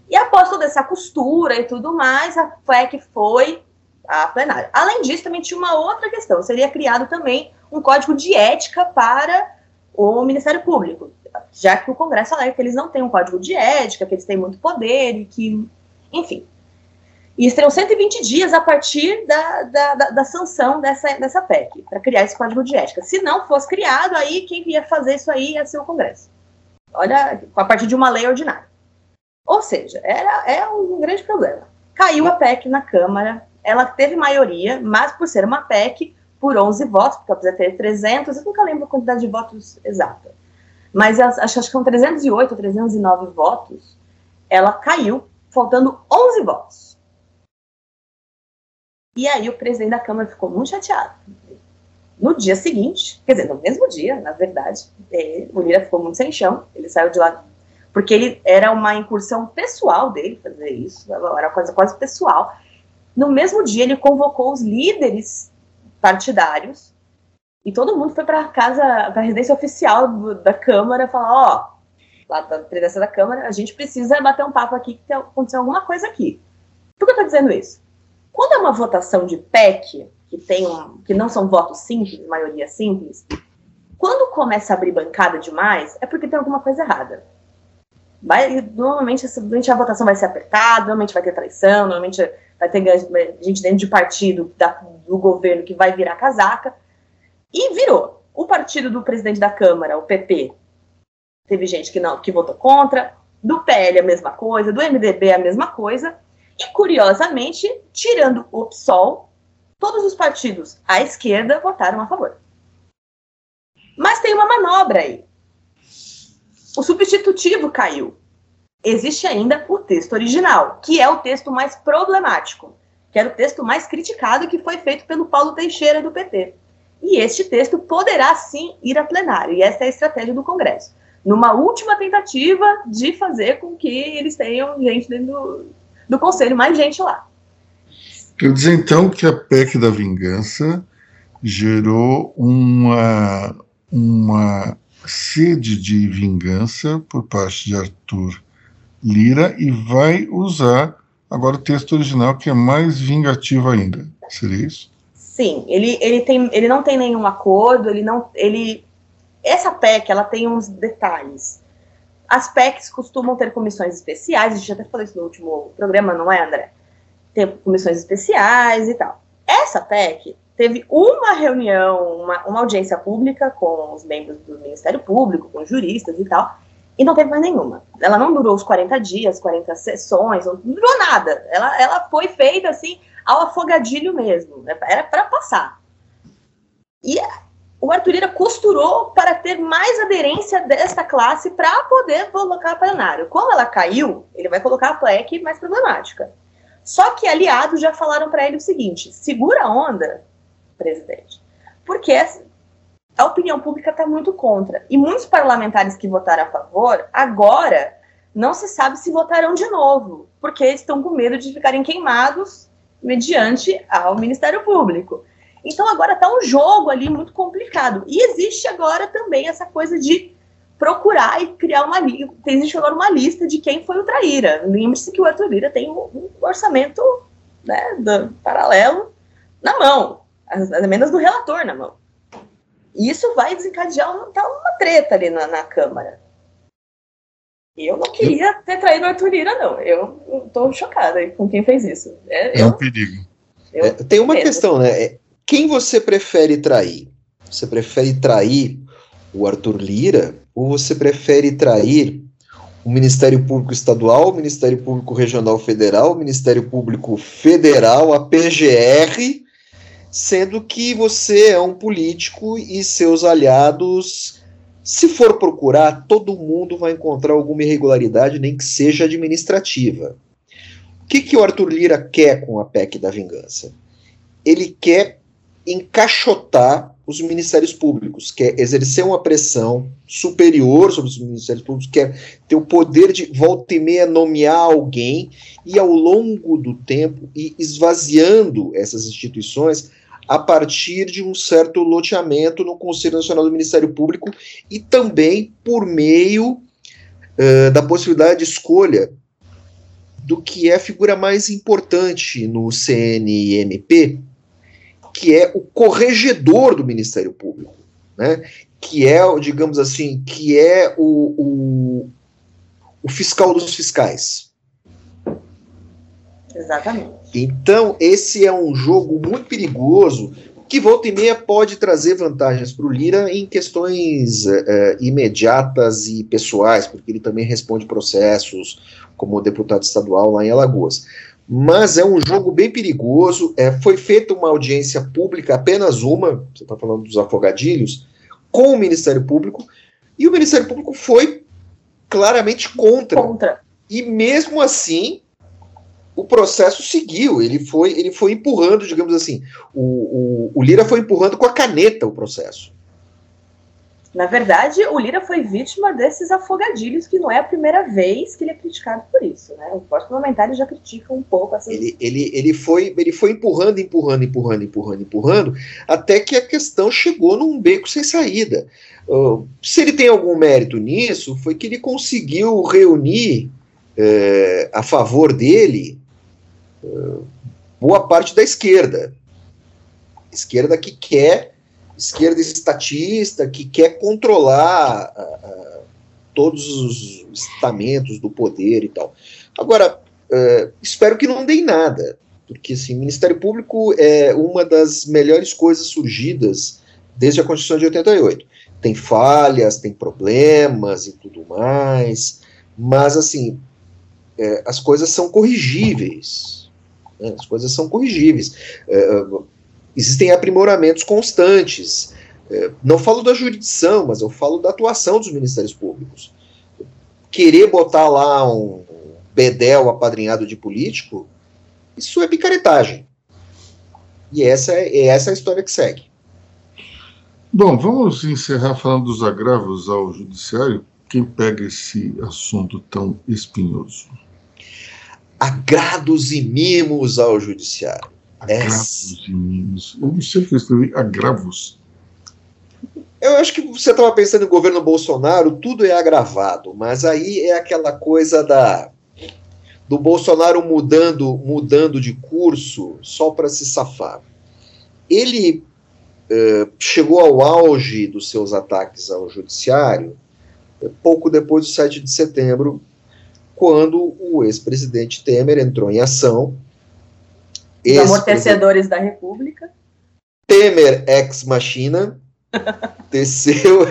Speaker 4: E após toda essa costura e tudo mais, a FEC foi a plenária. Além disso, também tinha uma outra questão, seria criado também um código de ética para o Ministério Público já que o Congresso alega que eles não têm um código de ética, que eles têm muito poder e que, enfim. E terão 120 dias a partir da, da, da, da sanção dessa, dessa PEC, para criar esse código de ética. Se não fosse criado, aí quem ia fazer isso aí ia ser o Congresso. Olha, a partir de uma lei ordinária. Ou seja, era, é um grande problema. Caiu a PEC na Câmara, ela teve maioria, mas por ser uma PEC, por 11 votos, porque ela precisa ter 300, eu nunca lembro a quantidade de votos exata mas acho, acho que são 308 ou 309 votos, ela caiu, faltando 11 votos. E aí o presidente da Câmara ficou muito chateado. No dia seguinte, quer dizer, no mesmo dia, na verdade, ele, o Lira ficou muito sem chão, ele saiu de lá, porque ele era uma incursão pessoal dele fazer isso, era uma coisa quase pessoal. No mesmo dia, ele convocou os líderes partidários e todo mundo foi para casa, para residência oficial do, da Câmara, falar: ó, lá da presidência da Câmara, a gente precisa bater um papo aqui que tem, aconteceu alguma coisa aqui. Por que eu estou dizendo isso? Quando é uma votação de PEC, que, tem um, que não são votos simples, maioria simples, quando começa a abrir bancada demais, é porque tem alguma coisa errada. Vai, normalmente, a votação vai ser apertada, normalmente vai ter traição, normalmente vai ter gente dentro de partido da, do governo que vai virar casaca. E virou. O partido do presidente da Câmara, o PP, teve gente que não, que votou contra, do PL a mesma coisa, do MDB a mesma coisa, e curiosamente, tirando o PSOL, todos os partidos à esquerda votaram a favor. Mas tem uma manobra aí. O substitutivo caiu. Existe ainda o texto original, que é o texto mais problemático, que era o texto mais criticado que foi feito pelo Paulo Teixeira do PT. E este texto poderá sim ir a plenário, e essa é a estratégia do Congresso. Numa última tentativa de fazer com que eles tenham gente dentro do, do Conselho, mais gente lá.
Speaker 1: Quer dizer, então, que a PEC da vingança gerou uma, uma sede de vingança por parte de Arthur Lira e vai usar agora o texto original, que é mais vingativo ainda. Seria isso?
Speaker 4: Sim, ele, ele, tem, ele não tem nenhum acordo, ele não. Ele, essa PEC ela tem uns detalhes. As PECs costumam ter comissões especiais, a gente até falou isso no último programa, não é, André? Tem comissões especiais e tal. Essa PEC teve uma reunião, uma, uma audiência pública com os membros do Ministério Público, com juristas e tal, e não teve mais nenhuma. Ela não durou os 40 dias, 40 sessões, não durou nada. Ela, ela foi feita assim ao afogadilho mesmo, né? era para passar. E o Arthur Lira costurou para ter mais aderência desta classe para poder colocar plenário. Como ela caiu, ele vai colocar a PLEC mais problemática. Só que aliados já falaram para ele o seguinte: segura a onda, presidente, porque a opinião pública está muito contra. E muitos parlamentares que votaram a favor, agora não se sabe se votarão de novo, porque estão com medo de ficarem queimados mediante ao Ministério Público. Então agora está um jogo ali muito complicado. E existe agora também essa coisa de procurar e criar uma lista. Existe agora uma lista de quem foi o traíra. Lembre-se que o Arthur Lira tem um, orçamento né, do, paralelo na mão, as, as emendas do relator na mão. E isso vai desencadear uma, tá uma treta ali na, na Câmara. Eu não queria ter traído o Arthur Lira, não. Eu estou chocada com quem fez isso.
Speaker 1: É, é um perigo.
Speaker 2: É, tem uma questão, né? É, quem você prefere trair? Você prefere trair o Arthur Lira ou você prefere trair o Ministério Público Estadual, o Ministério Público Regional Federal, o Ministério Público Federal, a PGR, sendo que você é um político e seus aliados, se for procurar, todo mundo vai encontrar alguma irregularidade, nem que seja administrativa. O que, que o Arthur Lira quer com a PEC da vingança? Ele quer encaixotar os ministérios públicos, quer exercer uma pressão superior sobre os ministérios públicos, quer ter o poder de volta e meia nomear alguém e ao longo do tempo ir esvaziando essas instituições a partir de um certo loteamento no Conselho Nacional do Ministério Público e também por meio uh, da possibilidade de escolha do que é a figura mais importante no CNMP, que é o corregedor do Ministério Público, né? que é, digamos assim, que é o, o, o fiscal dos fiscais.
Speaker 4: Exatamente.
Speaker 2: Então, esse é um jogo muito perigoso, que volta e meia pode trazer vantagens para o Lira em questões é, imediatas e pessoais, porque ele também responde processos como deputado estadual lá em Alagoas mas é um jogo bem perigoso. É, foi feita uma audiência pública, apenas uma, você está falando dos afogadilhos, com o Ministério Público, e o Ministério Público foi claramente contra.
Speaker 4: contra.
Speaker 2: E mesmo assim, o processo seguiu, ele foi, ele foi empurrando, digamos assim, o, o, o Lira foi empurrando com a caneta o processo.
Speaker 4: Na verdade, o Lira foi vítima desses afogadilhos, que não é a primeira vez que ele é criticado por isso. Né? O pós parlamentar já critica um pouco essas...
Speaker 2: ele, ele, ele, foi, ele foi empurrando, empurrando, empurrando, empurrando, empurrando, até que a questão chegou num beco sem saída. Uh, se ele tem algum mérito nisso, foi que ele conseguiu reunir uh, a favor dele boa parte da esquerda. Esquerda que quer esquerda estatista que quer controlar uh, todos os estamentos do poder e tal. Agora, uh, espero que não dê nada, porque assim, Ministério Público é uma das melhores coisas surgidas desde a Constituição de 88. Tem falhas, tem problemas e tudo mais, mas assim, é, as coisas são corrigíveis. Né? As coisas são corrigíveis. É, existem aprimoramentos constantes. É, não falo da jurisdição, mas eu falo da atuação dos ministérios públicos. Querer botar lá um bedel apadrinhado de político, isso é picaretagem. E essa é, é essa a história que segue.
Speaker 1: Bom, vamos encerrar falando dos agravos ao judiciário. Quem pega esse assunto tão espinhoso?
Speaker 2: Agrados e mimos ao judiciário.
Speaker 1: Agravos e mimos. Eu não sei o que eu escrevi. Agravos.
Speaker 2: Eu acho que você estava pensando em governo Bolsonaro, tudo é agravado, mas aí é aquela coisa da do Bolsonaro mudando mudando de curso só para se safar. Ele uh, chegou ao auge dos seus ataques ao judiciário pouco depois do 7 de setembro, quando o ex-presidente Temer entrou em ação
Speaker 4: os amortecedores da República.
Speaker 2: Temer ex machina desceu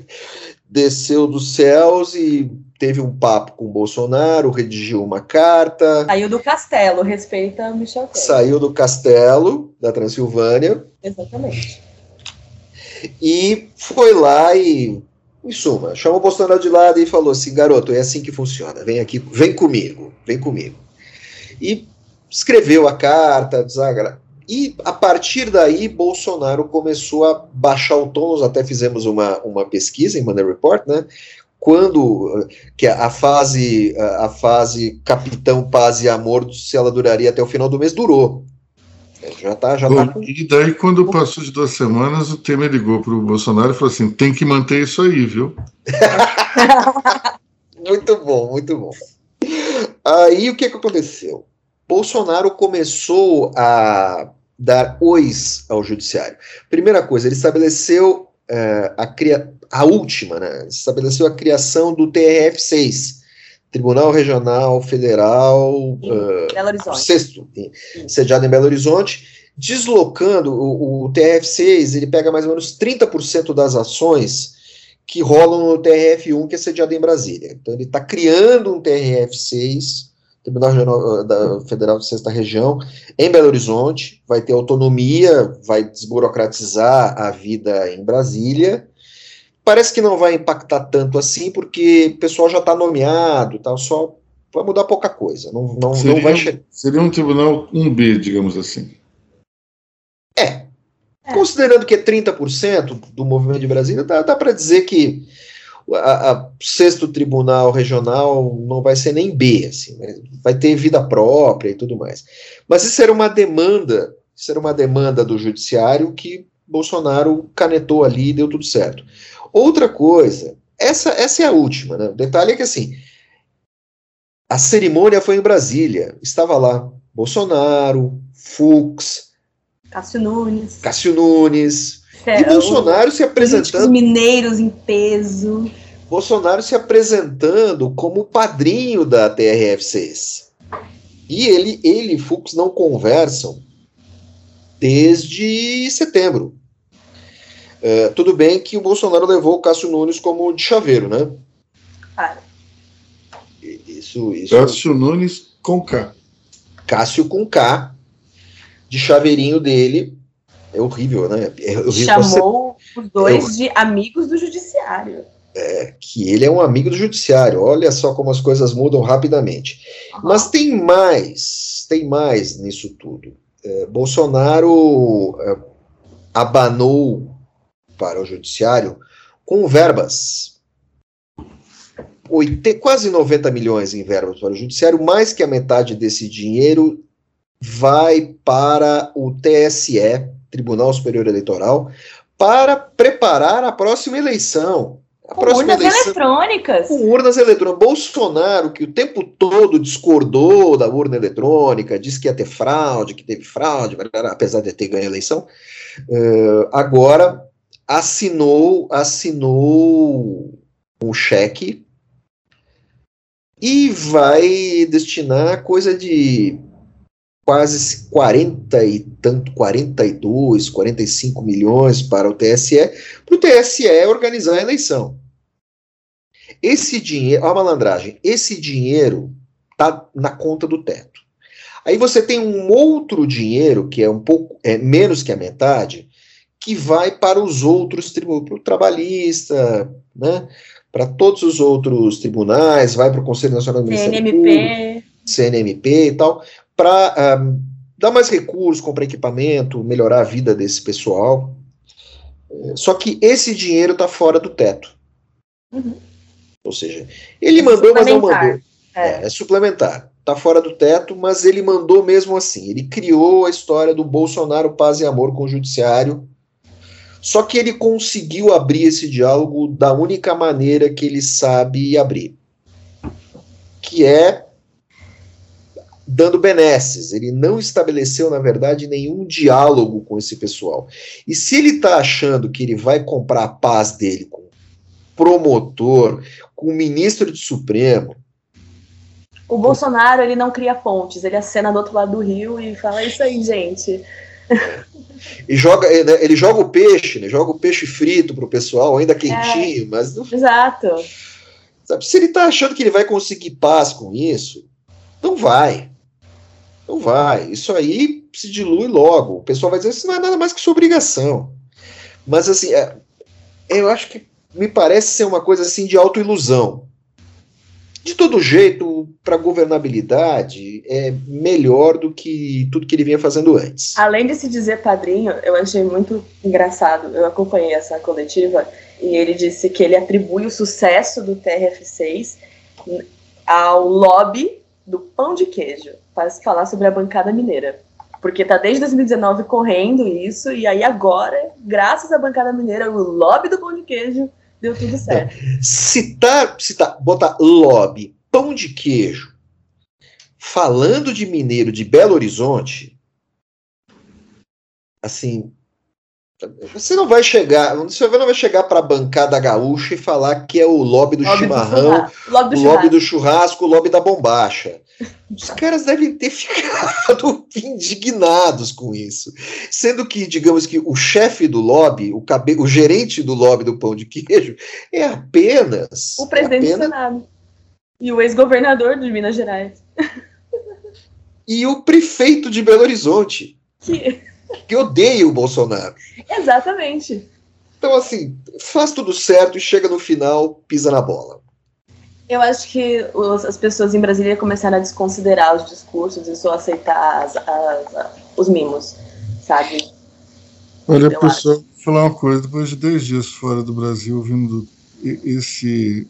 Speaker 2: desceu dos céus e teve um papo com o Bolsonaro, redigiu uma carta.
Speaker 4: Saiu do castelo, respeita Michel Temer.
Speaker 2: Saiu do castelo da Transilvânia.
Speaker 4: Exatamente.
Speaker 2: E foi lá e, em suma, chamou o Bolsonaro de lado e falou assim: garoto, é assim que funciona, vem aqui, vem comigo, vem comigo. E escreveu a carta, desagra... E a partir daí, Bolsonaro começou a baixar o tom. Até fizemos uma, uma pesquisa em Money Report, né? Quando que a fase a fase Capitão Paz e Amor, se ela duraria até o final do mês, durou. Já tá, já tá
Speaker 1: com... E daí, quando passou de duas semanas, o Temer ligou para o Bolsonaro e falou assim: tem que manter isso aí, viu?
Speaker 2: muito bom, muito bom. Aí o que, que aconteceu? Bolsonaro começou a dar ois ao judiciário. Primeira coisa, ele estabeleceu uh, a, cria a última, né? Estabeleceu a criação do TRF6, Tribunal Regional Federal
Speaker 4: uh, Belo Horizonte.
Speaker 2: sexto, sediado em Belo Horizonte, deslocando o, o TRF6, ele pega mais ou menos 30% das ações que rolam no TRF1, que é sediado em Brasília. Então ele está criando um TRF6 Tribunal Regional eh, da Federal de Sexta Região, em Belo Horizonte, vai ter autonomia, vai desburocratizar a vida em Brasília. Parece que não vai impactar tanto assim, porque o pessoal já está nomeado, tá, só vai mudar pouca coisa. Não, não,
Speaker 1: seria,
Speaker 2: não vai che...
Speaker 1: seria um tribunal 1B, digamos assim.
Speaker 2: É. é. Considerando que é 30% do movimento de Brasília, dá, dá para dizer que a, a, sexto tribunal regional não vai ser nem B, assim, né? vai ter vida própria e tudo mais. Mas isso era uma demanda, isso era uma demanda do judiciário que Bolsonaro canetou ali e deu tudo certo. Outra coisa, essa, essa é a última, né? O detalhe é que assim, a cerimônia foi em Brasília, estava lá Bolsonaro, Fux,
Speaker 4: Cássio Nunes,
Speaker 2: Cássio Nunes, é, e Bolsonaro se apresentando.
Speaker 4: mineiros em peso.
Speaker 2: Bolsonaro se apresentando como padrinho da TRF6. E ele, ele e Fux não conversam desde setembro. É, tudo bem que o Bolsonaro levou o Cássio Nunes como de chaveiro, né?
Speaker 4: Ah.
Speaker 2: Isso, isso.
Speaker 1: Cássio Nunes com K.
Speaker 2: Cássio com K, de chaveirinho dele, é horrível, né? É horrível
Speaker 4: Chamou você... os dois é... de amigos do judiciário.
Speaker 2: É, que ele é um amigo do judiciário. Olha só como as coisas mudam rapidamente. Uhum. Mas tem mais, tem mais nisso tudo. É, Bolsonaro é, abanou para o judiciário com verbas. Oite, quase 90 milhões em verbas para o judiciário, mais que a metade desse dinheiro vai para o TSE, Tribunal Superior Eleitoral, para preparar a próxima eleição. A
Speaker 4: com urnas eleição, eletrônicas.
Speaker 2: Com urnas eletrônicas. Bolsonaro, que o tempo todo discordou da urna eletrônica, disse que ia ter fraude, que teve fraude, apesar de ter ganho a eleição, uh, agora assinou, assinou um cheque e vai destinar coisa de quase 40 e tanto, 42, 45 milhões para o TSE, para o TSE organizar a eleição. Esse dinheiro, a malandragem, esse dinheiro está na conta do teto. Aí você tem um outro dinheiro, que é um pouco, é menos que a metade, que vai para os outros tribunos, para o trabalhista, né, para todos os outros tribunais, vai para o Conselho Nacional de
Speaker 4: CNMP.
Speaker 2: CNMP e tal, para um, dar mais recursos, comprar equipamento, melhorar a vida desse pessoal. É, só que esse dinheiro está fora do teto. Uhum. Ou seja, ele é mandou, mas não mandou. É. É, é suplementar. Está fora do teto, mas ele mandou mesmo assim. Ele criou a história do Bolsonaro paz e amor com o judiciário. Só que ele conseguiu abrir esse diálogo da única maneira que ele sabe abrir, que é dando benesses. Ele não estabeleceu, na verdade, nenhum diálogo com esse pessoal. E se ele está achando que ele vai comprar a paz dele com promotor, com o ministro do Supremo.
Speaker 4: O Bolsonaro, ele não cria pontes, ele acena do outro lado do rio e fala é isso aí, gente.
Speaker 2: E joga, né, ele joga o peixe, né, joga o peixe frito pro pessoal, ainda quentinho, é, mas não,
Speaker 4: Exato.
Speaker 2: Sabe, se ele está achando que ele vai conseguir paz com isso, não vai. Não vai. Isso aí se dilui logo. O pessoal vai dizer isso não é nada mais que sua obrigação. Mas assim, é, eu acho que me parece ser uma coisa assim de autoilusão. De todo jeito, para governabilidade é melhor do que tudo que ele vinha fazendo antes.
Speaker 4: Além de se dizer padrinho, eu achei muito engraçado. Eu acompanhei essa coletiva e ele disse que ele atribui o sucesso do TRF6 ao lobby do pão de queijo, para se falar sobre a bancada mineira. Porque está desde 2019 correndo isso, e aí agora, graças à bancada mineira, o lobby do pão de queijo deu tudo certo.
Speaker 2: Citar, citar, botar lobby, pão de queijo, falando de mineiro de Belo Horizonte, assim, você não vai chegar, você não vai chegar para a bancada gaúcha e falar que é o lobby do lobby chimarrão, do o lobby do churrasco, o lobby da bombacha. Os caras devem ter ficado indignados com isso. Sendo que, digamos que o chefe do lobby, o, cabe, o gerente do lobby do pão de queijo, é apenas.
Speaker 4: O presidente
Speaker 2: é
Speaker 4: apenas, do Senado. E o ex-governador de Minas Gerais.
Speaker 2: E o prefeito de Belo Horizonte. Que que odeia o Bolsonaro.
Speaker 4: Exatamente.
Speaker 2: Então, assim, faz tudo certo e chega no final, pisa na bola.
Speaker 4: Eu acho que os, as pessoas em Brasília começaram a desconsiderar os discursos e só aceitar as, as, as, os mimos, sabe?
Speaker 1: Olha, eu pessoal, vou falar uma coisa. Depois de 10 dias fora do Brasil, ouvindo esse,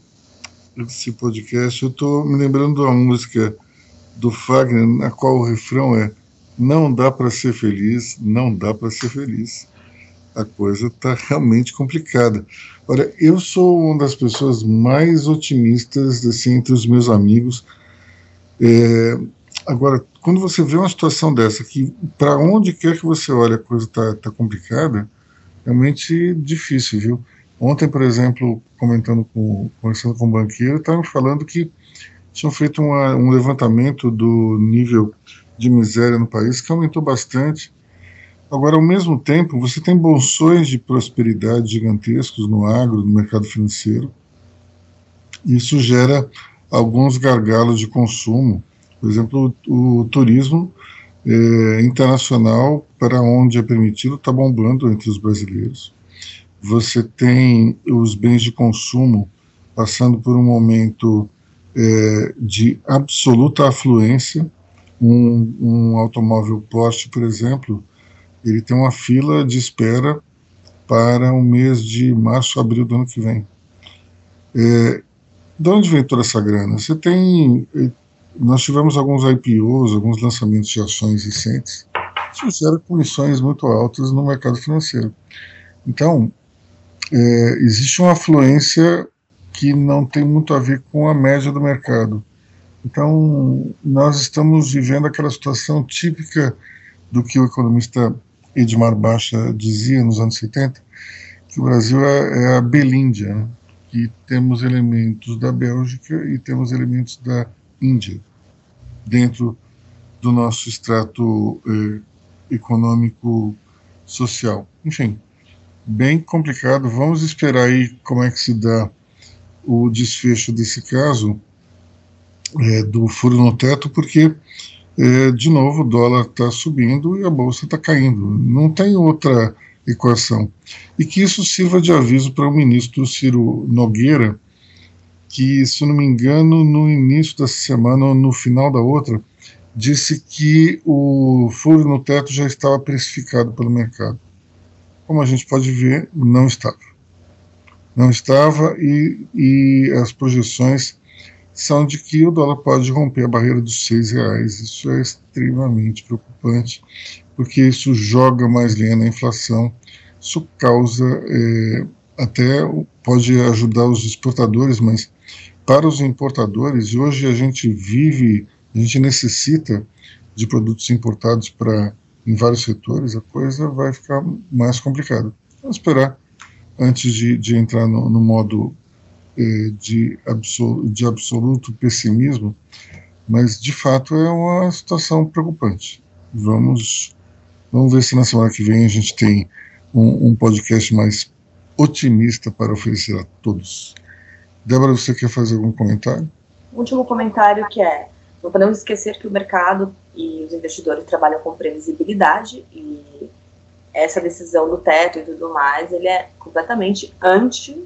Speaker 1: esse podcast, eu estou me lembrando de uma música do Fagner, na qual o refrão é não dá para ser feliz, não dá para ser feliz. A coisa está realmente complicada. Olha, eu sou uma das pessoas mais otimistas assim, entre os meus amigos. É, agora, quando você vê uma situação dessa, que para onde quer que você olhe a coisa está tá complicada, realmente difícil, viu? Ontem, por exemplo, comentando com, conversando com um banqueiro, estavam falando que tinham feito uma, um levantamento do nível de miséria no país, que aumentou bastante. Agora, ao mesmo tempo, você tem bolsões de prosperidade gigantescos no agro, no mercado financeiro. Isso gera alguns gargalos de consumo. Por exemplo, o, o turismo é, internacional, para onde é permitido, está bombando entre os brasileiros. Você tem os bens de consumo passando por um momento é, de absoluta afluência um, um automóvel Porsche, por exemplo, ele tem uma fila de espera para o mês de março, abril do ano que vem. É, de onde vem toda essa grana? Você tem. É, nós tivemos alguns IPOs, alguns lançamentos de ações recentes, que fizeram comissões muito altas no mercado financeiro. Então, é, existe uma afluência que não tem muito a ver com a média do mercado. Então, nós estamos vivendo aquela situação típica do que o economista Edmar Baixa dizia nos anos 70, que o Brasil é, é a Belíndia, né? que temos elementos da Bélgica e temos elementos da Índia dentro do nosso extrato eh, econômico social. Enfim, bem complicado. Vamos esperar aí como é que se dá o desfecho desse caso é, do furo no teto, porque, é, de novo, o dólar está subindo e a bolsa está caindo. Não tem outra equação. E que isso sirva de aviso para o ministro Ciro Nogueira, que, se não me engano, no início dessa semana ou no final da outra, disse que o furo no teto já estava precificado pelo mercado. Como a gente pode ver, não estava. Não estava e, e as projeções são de que o dólar pode romper a barreira dos seis reais. Isso é extremamente preocupante, porque isso joga mais lenha na inflação, isso causa é, até pode ajudar os exportadores, mas para os importadores, hoje a gente vive, a gente necessita de produtos importados para em vários setores, a coisa vai ficar mais complicada. Vamos esperar antes de, de entrar no, no modo de, absoluto, de absoluto pessimismo, mas de fato é uma situação preocupante. Vamos, vamos ver se na semana que vem a gente tem um, um podcast mais otimista para oferecer a todos. Débora, você quer fazer algum comentário?
Speaker 4: Último comentário que é, não podemos esquecer que o mercado e os investidores trabalham com previsibilidade e essa decisão do teto e tudo mais, ele é completamente anti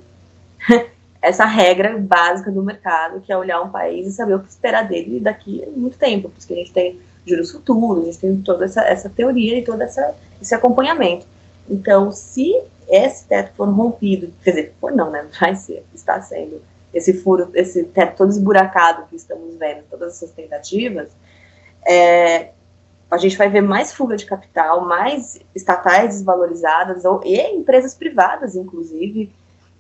Speaker 4: essa regra básica do mercado, que é olhar um país e saber o que esperar dele daqui a muito tempo, porque a gente tem juros futuros, a gente tem toda essa, essa teoria e todo essa, esse acompanhamento. Então, se esse teto for rompido, quer dizer, for não, né? Vai ser, está sendo esse furo, esse teto todo esburacado que estamos vendo, todas essas tentativas, é, a gente vai ver mais fuga de capital, mais estatais desvalorizadas, ou, e empresas privadas, inclusive,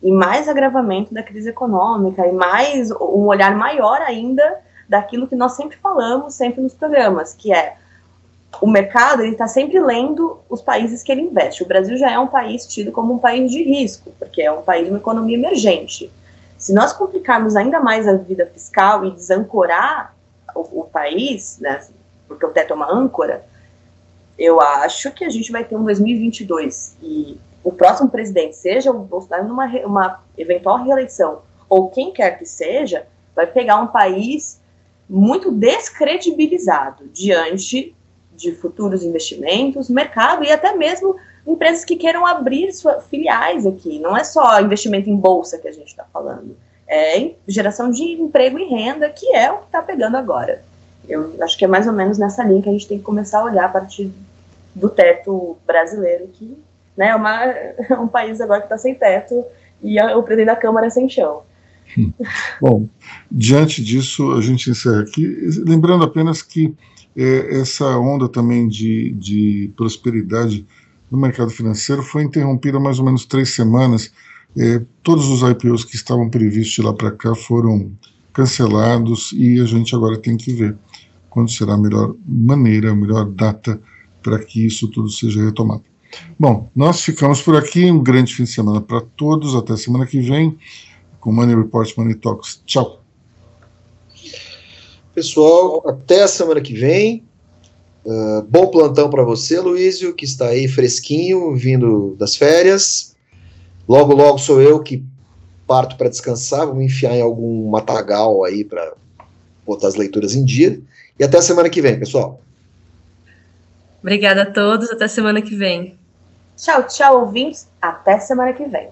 Speaker 4: e mais agravamento da crise econômica, e mais um olhar maior ainda daquilo que nós sempre falamos, sempre nos programas, que é o mercado ele está sempre lendo os países que ele investe. O Brasil já é um país tido como um país de risco, porque é um país de uma economia emergente. Se nós complicarmos ainda mais a vida fiscal e desancorar o, o país, né, porque o teto é uma âncora, eu acho que a gente vai ter um 2022 e o próximo presidente, seja o Bolsonaro numa uma eventual reeleição ou quem quer que seja, vai pegar um país muito descredibilizado diante de futuros investimentos, mercado e até mesmo empresas que queiram abrir suas filiais aqui. Não é só investimento em bolsa que a gente está falando, é geração de emprego e renda, que é o que está pegando agora. Eu acho que é mais ou menos nessa linha que a gente tem que começar a olhar a partir do teto brasileiro, que né, é, uma, é um país agora que está sem teto e a, o presidente da Câmara é sem chão.
Speaker 1: Bom, diante disso, a gente encerra aqui, lembrando apenas que é, essa onda também de, de prosperidade no mercado financeiro foi interrompida há mais ou menos três semanas. É, todos os IPOs que estavam previstos de lá para cá foram cancelados e a gente agora tem que ver quando será a melhor maneira, a melhor data para que isso tudo seja retomado. Bom, nós ficamos por aqui. Um grande fim de semana para todos. Até semana que vem com Money Report Money Talks. Tchau.
Speaker 2: Pessoal, até a semana que vem. Uh, bom plantão para você, Luísio, que está aí fresquinho, vindo das férias. Logo, logo sou eu que parto para descansar. Vou me enfiar em algum matagal aí para botar as leituras em dia. E até a semana que vem, pessoal.
Speaker 3: Obrigada a todos, até semana que vem.
Speaker 4: Tchau, tchau, ouvintes. Até semana que vem.